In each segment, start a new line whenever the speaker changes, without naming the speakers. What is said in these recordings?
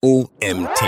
OMT.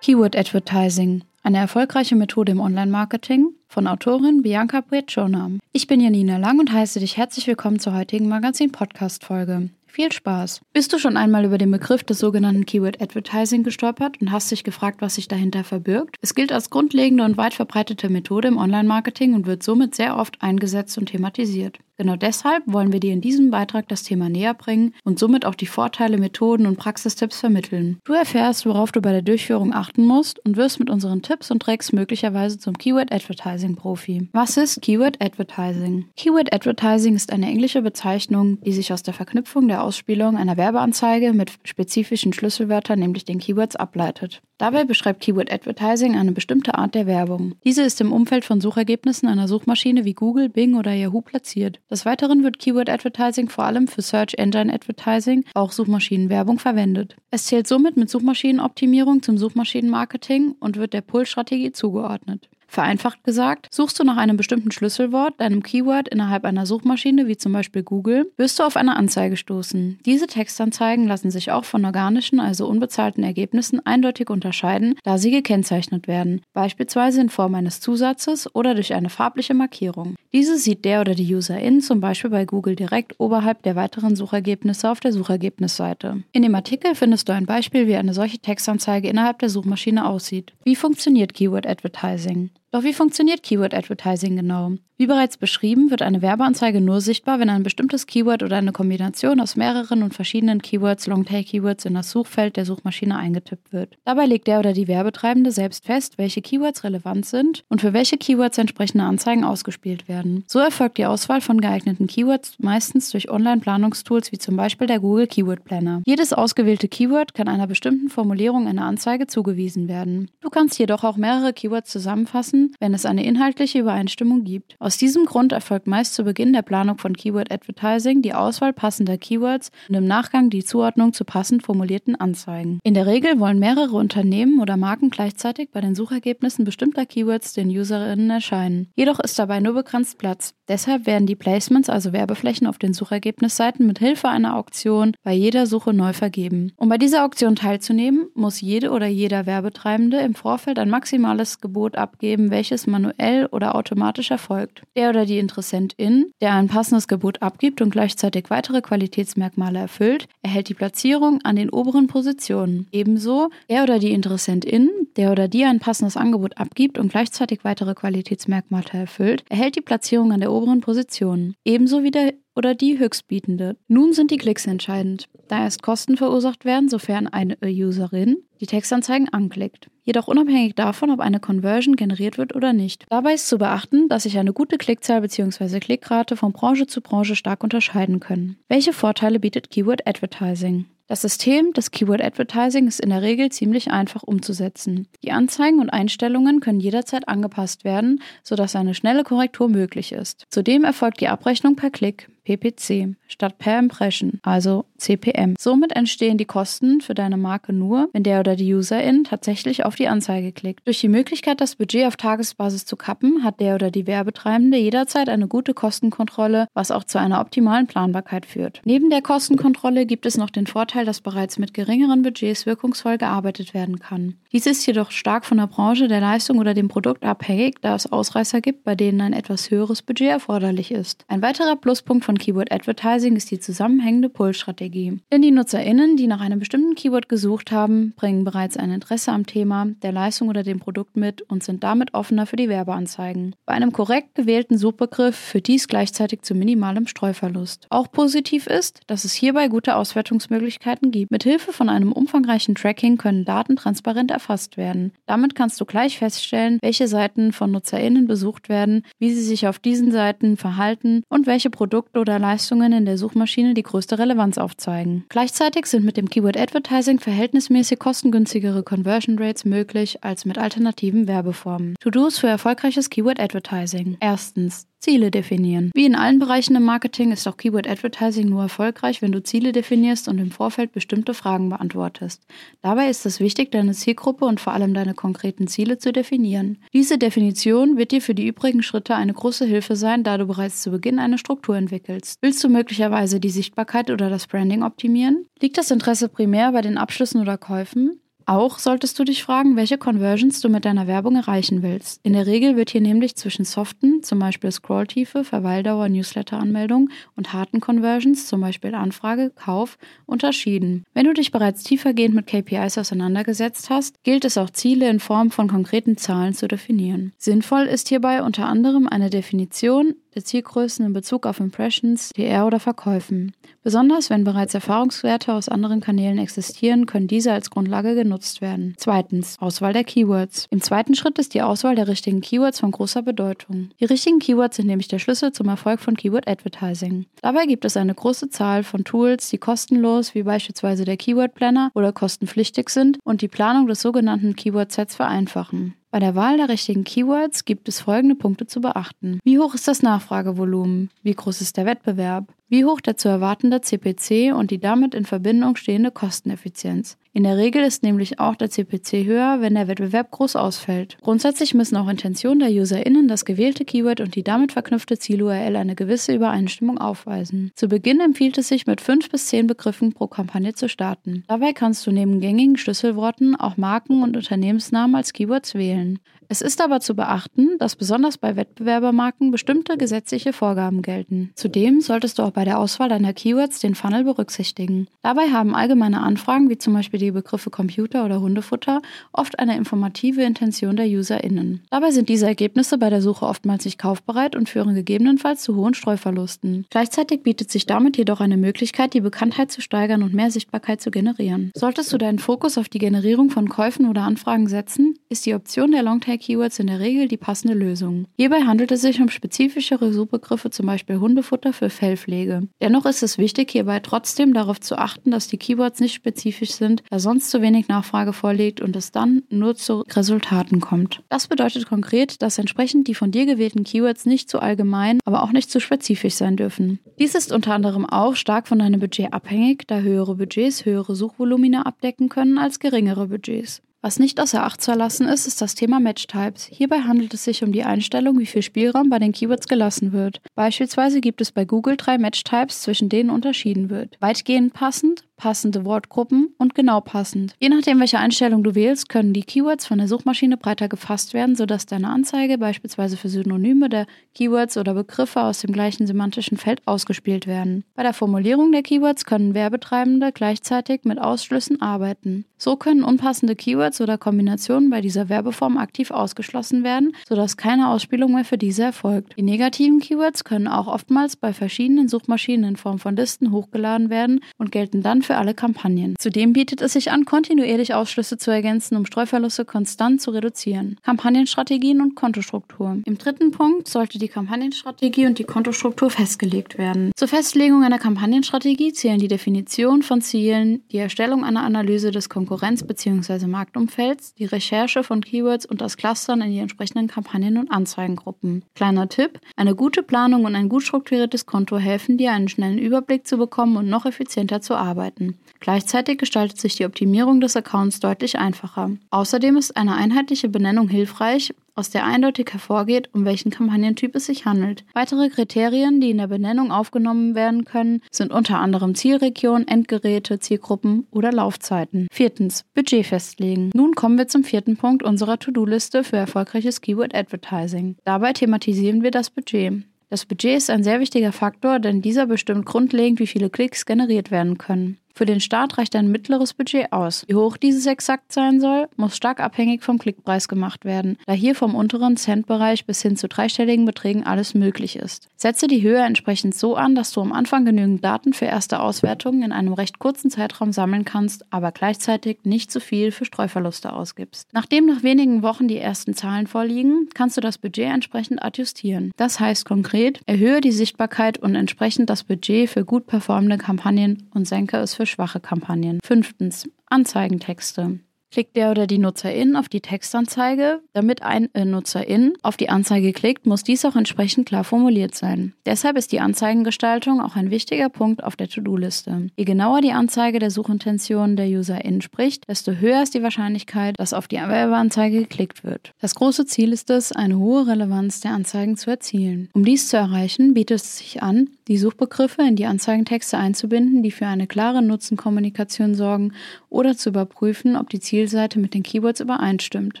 Keyword Advertising. Eine erfolgreiche Methode im Online-Marketing von Autorin Bianca Brecciona. Ich bin Janina Lang und heiße dich herzlich willkommen zur heutigen Magazin-Podcast-Folge. Viel Spaß! Bist du schon einmal über den Begriff des sogenannten Keyword Advertising gestolpert und hast dich gefragt, was sich dahinter verbirgt? Es gilt als grundlegende und weit verbreitete Methode im Online-Marketing und wird somit sehr oft eingesetzt und thematisiert. Genau deshalb wollen wir dir in diesem Beitrag das Thema näher bringen und somit auch die Vorteile, Methoden und Praxistipps vermitteln. Du erfährst, worauf du bei der Durchführung achten musst und wirst mit unseren Tipps und Tricks möglicherweise zum Keyword Advertising Profi. Was ist Keyword Advertising? Keyword Advertising ist eine englische Bezeichnung, die sich aus der Verknüpfung der Ausspielung einer Werbeanzeige mit spezifischen Schlüsselwörtern, nämlich den Keywords, ableitet. Dabei beschreibt Keyword Advertising eine bestimmte Art der Werbung. Diese ist im Umfeld von Suchergebnissen einer Suchmaschine wie Google, Bing oder Yahoo platziert. Des Weiteren wird Keyword Advertising vor allem für Search Engine Advertising, auch Suchmaschinenwerbung, verwendet. Es zählt somit mit Suchmaschinenoptimierung zum Suchmaschinenmarketing und wird der Pull-Strategie zugeordnet. Vereinfacht gesagt, suchst du nach einem bestimmten Schlüsselwort, deinem Keyword innerhalb einer Suchmaschine wie zum Beispiel Google, wirst du auf eine Anzeige stoßen. Diese Textanzeigen lassen sich auch von organischen, also unbezahlten Ergebnissen eindeutig unterscheiden, da sie gekennzeichnet werden, beispielsweise in Form eines Zusatzes oder durch eine farbliche Markierung. Diese sieht der oder die Userin zum Beispiel bei Google direkt oberhalb der weiteren Suchergebnisse auf der Suchergebnisseite. In dem Artikel findest du ein Beispiel, wie eine solche Textanzeige innerhalb der Suchmaschine aussieht. Wie funktioniert Keyword Advertising? Doch wie funktioniert Keyword Advertising genau? Wie bereits beschrieben, wird eine Werbeanzeige nur sichtbar, wenn ein bestimmtes Keyword oder eine Kombination aus mehreren und verschiedenen Keywords, Longtail-Keywords in das Suchfeld der Suchmaschine eingetippt wird. Dabei legt der oder die Werbetreibende selbst fest, welche Keywords relevant sind und für welche Keywords entsprechende Anzeigen ausgespielt werden. So erfolgt die Auswahl von geeigneten Keywords meistens durch Online-Planungstools wie zum Beispiel der Google Keyword Planner. Jedes ausgewählte Keyword kann einer bestimmten Formulierung einer Anzeige zugewiesen werden. Du kannst jedoch auch mehrere Keywords zusammenfassen, wenn es eine inhaltliche Übereinstimmung gibt. Aus diesem Grund erfolgt meist zu Beginn der Planung von Keyword Advertising die Auswahl passender Keywords und im Nachgang die Zuordnung zu passend formulierten Anzeigen. In der Regel wollen mehrere Unternehmen oder Marken gleichzeitig bei den Suchergebnissen bestimmter Keywords den Userinnen erscheinen. Jedoch ist dabei nur begrenzt Platz. Deshalb werden die Placements, also Werbeflächen auf den Suchergebnisseiten mit Hilfe einer Auktion bei jeder Suche neu vergeben. Um bei dieser Auktion teilzunehmen, muss jede oder jeder Werbetreibende im Vorfeld ein maximales Gebot abgeben, welches manuell oder automatisch erfolgt. Der oder die Interessentin, der ein passendes Gebot abgibt und gleichzeitig weitere Qualitätsmerkmale erfüllt, erhält die Platzierung an den oberen Positionen. Ebenso der oder die Interessentin, der oder die ein passendes Angebot abgibt und gleichzeitig weitere Qualitätsmerkmale erfüllt, erhält die Platzierung an der oberen Position. Ebenso wie der oder die Höchstbietende. Nun sind die Klicks entscheidend, da erst Kosten verursacht werden, sofern eine Userin die Textanzeigen anklickt. Jedoch unabhängig davon, ob eine Conversion generiert wird oder nicht. Dabei ist zu beachten, dass sich eine gute Klickzahl bzw. Klickrate von Branche zu Branche stark unterscheiden können. Welche Vorteile bietet Keyword Advertising? Das System des Keyword Advertising ist in der Regel ziemlich einfach umzusetzen. Die Anzeigen und Einstellungen können jederzeit angepasst werden, sodass eine schnelle Korrektur möglich ist. Zudem erfolgt die Abrechnung per Klick. PPC statt per Impression, also CPM. Somit entstehen die Kosten für deine Marke nur, wenn der oder die Userin tatsächlich auf die Anzeige klickt. Durch die Möglichkeit, das Budget auf Tagesbasis zu kappen, hat der oder die Werbetreibende jederzeit eine gute Kostenkontrolle, was auch zu einer optimalen Planbarkeit führt. Neben der Kostenkontrolle gibt es noch den Vorteil, dass bereits mit geringeren Budgets wirkungsvoll gearbeitet werden kann. Dies ist jedoch stark von der Branche, der Leistung oder dem Produkt abhängig, da es Ausreißer gibt, bei denen ein etwas höheres Budget erforderlich ist. Ein weiterer Pluspunkt von Keyword Advertising ist die zusammenhängende Pull-Strategie. Denn die NutzerInnen, die nach einem bestimmten Keyword gesucht haben, bringen bereits ein Interesse am Thema, der Leistung oder dem Produkt mit und sind damit offener für die Werbeanzeigen. Bei einem korrekt gewählten Suchbegriff führt dies gleichzeitig zu minimalem Streuverlust. Auch positiv ist, dass es hierbei gute Auswertungsmöglichkeiten gibt. Mit Hilfe von einem umfangreichen Tracking können Daten transparent erfasst werden. Damit kannst du gleich feststellen, welche Seiten von NutzerInnen besucht werden, wie sie sich auf diesen Seiten verhalten und welche Produkte oder Leistungen in der Suchmaschine die größte Relevanz aufzeigen. Gleichzeitig sind mit dem Keyword Advertising verhältnismäßig kostengünstigere Conversion Rates möglich als mit alternativen Werbeformen. To-Dos für erfolgreiches Keyword Advertising. Erstens Ziele definieren. Wie in allen Bereichen im Marketing ist auch Keyword Advertising nur erfolgreich, wenn du Ziele definierst und im Vorfeld bestimmte Fragen beantwortest. Dabei ist es wichtig, deine Zielgruppe und vor allem deine konkreten Ziele zu definieren. Diese Definition wird dir für die übrigen Schritte eine große Hilfe sein, da du bereits zu Beginn eine Struktur entwickelst. Willst du möglicherweise die Sichtbarkeit oder das Branding optimieren? Liegt das Interesse primär bei den Abschlüssen oder Käufen? Auch solltest du dich fragen, welche Conversions du mit deiner Werbung erreichen willst. In der Regel wird hier nämlich zwischen soften, zum Beispiel Scrolltiefe, Verweildauer, Newsletter-Anmeldung und harten Conversions, zum Beispiel Anfrage, Kauf, unterschieden. Wenn du dich bereits tiefergehend mit KPIs auseinandergesetzt hast, gilt es auch Ziele in Form von konkreten Zahlen zu definieren. Sinnvoll ist hierbei unter anderem eine Definition Zielgrößen in Bezug auf Impressions, PR oder Verkäufen. Besonders wenn bereits Erfahrungswerte aus anderen Kanälen existieren, können diese als Grundlage genutzt werden. Zweitens, Auswahl der Keywords. Im zweiten Schritt ist die Auswahl der richtigen Keywords von großer Bedeutung. Die richtigen Keywords sind nämlich der Schlüssel zum Erfolg von Keyword Advertising. Dabei gibt es eine große Zahl von Tools, die kostenlos, wie beispielsweise der Keyword Planner, oder kostenpflichtig sind und die Planung des sogenannten Keyword Sets vereinfachen. Bei der Wahl der richtigen Keywords gibt es folgende Punkte zu beachten. Wie hoch ist das Nachfragevolumen? Wie groß ist der Wettbewerb? Wie hoch der zu erwartende CPC und die damit in Verbindung stehende Kosteneffizienz? In der Regel ist nämlich auch der CPC höher, wenn der Wettbewerb groß ausfällt. Grundsätzlich müssen auch Intentionen der UserInnen, das gewählte Keyword und die damit verknüpfte Ziel-URL eine gewisse Übereinstimmung aufweisen. Zu Beginn empfiehlt es sich, mit fünf bis zehn Begriffen pro Kampagne zu starten. Dabei kannst du neben gängigen Schlüsselworten auch Marken und Unternehmensnamen als Keywords wählen. Es ist aber zu beachten, dass besonders bei Wettbewerbermarken bestimmte gesetzliche Vorgaben gelten. Zudem solltest du auch bei der Auswahl deiner Keywords den Funnel berücksichtigen. Dabei haben allgemeine Anfragen wie zum Beispiel die Begriffe Computer oder Hundefutter oft eine informative Intention der UserInnen. Dabei sind diese Ergebnisse bei der Suche oftmals nicht kaufbereit und führen gegebenenfalls zu hohen Streuverlusten. Gleichzeitig bietet sich damit jedoch eine Möglichkeit, die Bekanntheit zu steigern und mehr Sichtbarkeit zu generieren. Solltest du deinen Fokus auf die Generierung von Käufen oder Anfragen setzen, ist die Option der Longtail Keywords in der Regel die passende Lösung. Hierbei handelt es sich um spezifischere Suchbegriffe, zum Beispiel Hundefutter für Fellpflege. Dennoch ist es wichtig, hierbei trotzdem darauf zu achten, dass die Keywords nicht spezifisch sind, da sonst zu wenig Nachfrage vorliegt und es dann nur zu Resultaten kommt. Das bedeutet konkret, dass entsprechend die von dir gewählten Keywords nicht zu allgemein, aber auch nicht zu spezifisch sein dürfen. Dies ist unter anderem auch stark von deinem Budget abhängig, da höhere Budgets höhere Suchvolumina abdecken können als geringere Budgets. Was nicht außer Acht zu erlassen ist, ist das Thema Match-Types. Hierbei handelt es sich um die Einstellung, wie viel Spielraum bei den Keywords gelassen wird. Beispielsweise gibt es bei Google drei Match-Types, zwischen denen unterschieden wird. Weitgehend passend, passende Wortgruppen und genau passend. Je nachdem, welche Einstellung du wählst, können die Keywords von der Suchmaschine breiter gefasst werden, sodass deine Anzeige beispielsweise für Synonyme der Keywords oder Begriffe aus dem gleichen semantischen Feld ausgespielt werden. Bei der Formulierung der Keywords können Werbetreibende gleichzeitig mit Ausschlüssen arbeiten. So können unpassende Keywords oder Kombinationen bei dieser Werbeform aktiv ausgeschlossen werden, sodass keine Ausspielung mehr für diese erfolgt. Die negativen Keywords können auch oftmals bei verschiedenen Suchmaschinen in Form von Listen hochgeladen werden und gelten dann für alle Kampagnen. Zudem bietet es sich an, kontinuierlich Ausschlüsse zu ergänzen, um Streuverluste konstant zu reduzieren. Kampagnenstrategien und Kontostruktur. Im dritten Punkt sollte die Kampagnenstrategie und die Kontostruktur festgelegt werden. Zur Festlegung einer Kampagnenstrategie zählen die Definition von Zielen, die Erstellung einer Analyse des Konkurrenz- bzw. Marktumfelds, die Recherche von Keywords und das Clustern in die entsprechenden Kampagnen- und Anzeigengruppen. Kleiner Tipp: Eine gute Planung und ein gut strukturiertes Konto helfen dir, einen schnellen Überblick zu bekommen und noch effizienter zu arbeiten arbeiten. Gleichzeitig gestaltet sich die Optimierung des Accounts deutlich einfacher. Außerdem ist eine einheitliche Benennung hilfreich, aus der eindeutig hervorgeht, um welchen Kampagnentyp es sich handelt. Weitere Kriterien, die in der Benennung aufgenommen werden können, sind unter anderem Zielregion, Endgeräte, Zielgruppen oder Laufzeiten. Viertens, Budget festlegen. Nun kommen wir zum vierten Punkt unserer To-Do-Liste für erfolgreiches Keyword Advertising. Dabei thematisieren wir das Budget. Das Budget ist ein sehr wichtiger Faktor, denn dieser bestimmt grundlegend, wie viele Klicks generiert werden können. Für den Start reicht ein mittleres Budget aus. Wie hoch dieses exakt sein soll, muss stark abhängig vom Klickpreis gemacht werden, da hier vom unteren Centbereich bis hin zu dreistelligen Beträgen alles möglich ist. Setze die Höhe entsprechend so an, dass du am Anfang genügend Daten für erste Auswertungen in einem recht kurzen Zeitraum sammeln kannst, aber gleichzeitig nicht zu viel für Streuverluste ausgibst. Nachdem nach wenigen Wochen die ersten Zahlen vorliegen, kannst du das Budget entsprechend adjustieren. Das heißt konkret, erhöhe die Sichtbarkeit und entsprechend das Budget für gut performende Kampagnen und senke es für schwache Kampagnen. Fünftens. Anzeigentexte. Klickt der oder die Nutzerin auf die Textanzeige, damit ein äh, Nutzerin auf die Anzeige klickt, muss dies auch entsprechend klar formuliert sein. Deshalb ist die Anzeigengestaltung auch ein wichtiger Punkt auf der To-Do-Liste. Je genauer die Anzeige der Suchintention der UserIn spricht, desto höher ist die Wahrscheinlichkeit, dass auf die Werbeanzeige geklickt wird. Das große Ziel ist es, eine hohe Relevanz der Anzeigen zu erzielen. Um dies zu erreichen, bietet es sich an, die Suchbegriffe in die Anzeigentexte einzubinden, die für eine klare Nutzenkommunikation sorgen oder zu überprüfen, ob die Zielseite mit den Keywords übereinstimmt.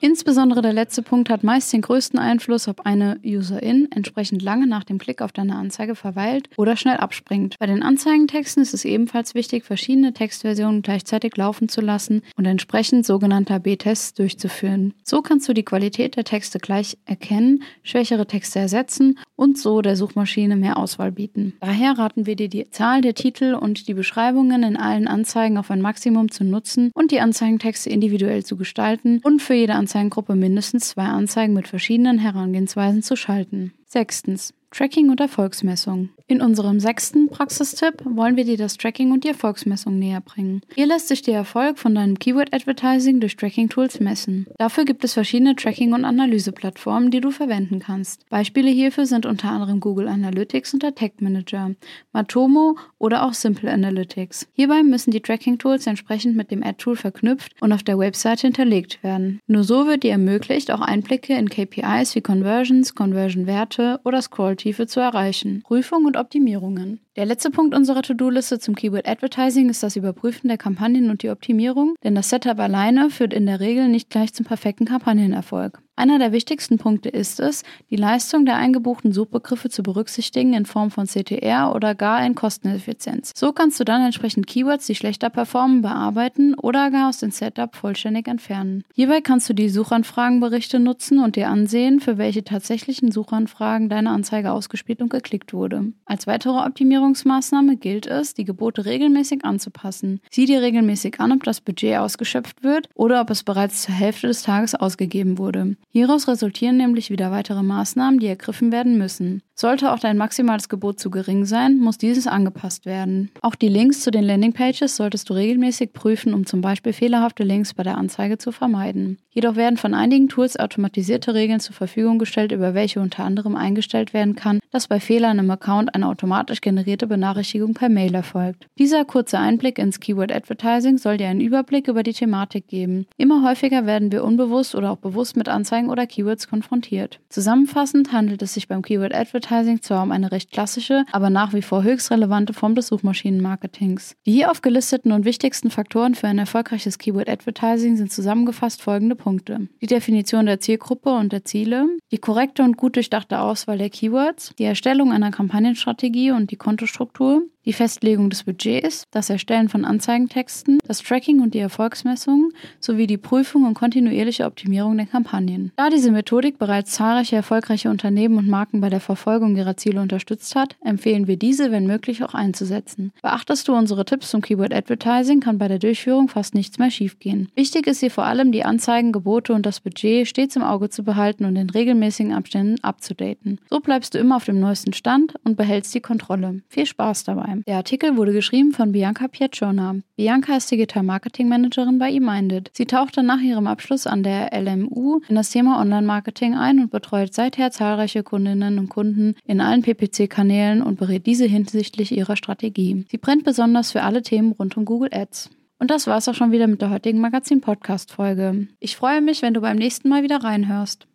Insbesondere der letzte Punkt hat meist den größten Einfluss, ob eine Userin entsprechend lange nach dem Klick auf deine Anzeige verweilt oder schnell abspringt. Bei den Anzeigentexten ist es ebenfalls wichtig, verschiedene Textversionen gleichzeitig laufen zu lassen und entsprechend sogenannter B-Tests durchzuführen. So kannst du die Qualität der Texte gleich erkennen, schwächere Texte ersetzen und so der Suchmaschine mehr Auswahl bieten. Daher raten wir dir, die Zahl der Titel und die Beschreibungen in allen Anzeigen auf ein Maximum zu nutzen und die Anzeigentexte individuell zu gestalten und für jede Anzeigengruppe mindestens zwei Anzeigen mit verschiedenen Herangehensweisen zu schalten. Sechstens. Tracking und Erfolgsmessung. In unserem sechsten Praxistipp wollen wir dir das Tracking und die Erfolgsmessung näher bringen. Hier lässt sich der Erfolg von deinem Keyword-Advertising durch Tracking-Tools messen. Dafür gibt es verschiedene Tracking- und Analyseplattformen, die du verwenden kannst. Beispiele hierfür sind unter anderem Google Analytics und der Tag Manager, Matomo oder auch Simple Analytics. Hierbei müssen die Tracking-Tools entsprechend mit dem Ad-Tool verknüpft und auf der Webseite hinterlegt werden. Nur so wird dir ermöglicht, auch Einblicke in KPIs wie Conversions, Conversion-Werte oder Scrolltiefe zu erreichen. Prüfung und Optimierungen. Der letzte Punkt unserer To-Do-Liste zum Keyword Advertising ist das Überprüfen der Kampagnen und die Optimierung, denn das Setup alleine führt in der Regel nicht gleich zum perfekten Kampagnenerfolg. Einer der wichtigsten Punkte ist es, die Leistung der eingebuchten Suchbegriffe zu berücksichtigen in Form von CTR oder gar in Kosteneffizienz. So kannst du dann entsprechend Keywords, die schlechter performen, bearbeiten oder gar aus dem Setup vollständig entfernen. Hierbei kannst du die Suchanfragenberichte nutzen und dir ansehen, für welche tatsächlichen Suchanfragen deine Anzeige ausgespielt und geklickt wurde. Als weitere Optimierungsmaßnahme gilt es, die Gebote regelmäßig anzupassen. Sieh dir regelmäßig an, ob das Budget ausgeschöpft wird oder ob es bereits zur Hälfte des Tages ausgegeben wurde. Hieraus resultieren nämlich wieder weitere Maßnahmen, die ergriffen werden müssen. Sollte auch dein maximales Gebot zu gering sein, muss dieses angepasst werden. Auch die Links zu den Landingpages solltest du regelmäßig prüfen, um zum Beispiel fehlerhafte Links bei der Anzeige zu vermeiden. Jedoch werden von einigen Tools automatisierte Regeln zur Verfügung gestellt, über welche unter anderem eingestellt werden kann, dass bei Fehlern im Account eine automatisch generierte Benachrichtigung per Mail erfolgt. Dieser kurze Einblick ins Keyword Advertising soll dir einen Überblick über die Thematik geben. Immer häufiger werden wir unbewusst oder auch bewusst mit Anzeigen oder Keywords konfrontiert. Zusammenfassend handelt es sich beim Keyword Advertising Advertising zwar um eine recht klassische, aber nach wie vor höchst relevante Form des Suchmaschinenmarketings. Die hier aufgelisteten und wichtigsten Faktoren für ein erfolgreiches Keyword Advertising sind zusammengefasst folgende Punkte. Die Definition der Zielgruppe und der Ziele, die korrekte und gut durchdachte Auswahl der Keywords, die Erstellung einer Kampagnenstrategie und die Kontostruktur, die Festlegung des Budgets, das Erstellen von Anzeigentexten, das Tracking und die Erfolgsmessung sowie die Prüfung und kontinuierliche Optimierung der Kampagnen. Da diese Methodik bereits zahlreiche erfolgreiche Unternehmen und Marken bei der Verfolgung ihrer Ziele unterstützt hat, empfehlen wir diese, wenn möglich, auch einzusetzen. Beachtest du unsere Tipps zum Keyword Advertising, kann bei der Durchführung fast nichts mehr schiefgehen. Wichtig ist hier vor allem, die Anzeigen, Gebote und das Budget stets im Auge zu behalten und in regelmäßigen Abständen abzudaten. So bleibst du immer auf dem neuesten Stand und behältst die Kontrolle. Viel Spaß dabei! Der Artikel wurde geschrieben von Bianca Piacciona. Bianca ist Digital Marketing Managerin bei eMinded. Sie tauchte nach ihrem Abschluss an der LMU in das Thema Online-Marketing ein und betreut seither zahlreiche Kundinnen und Kunden in allen PPC-Kanälen und berät diese hinsichtlich ihrer Strategie. Sie brennt besonders für alle Themen rund um Google Ads. Und das war's auch schon wieder mit der heutigen Magazin-Podcast-Folge. Ich freue mich, wenn du beim nächsten Mal wieder reinhörst.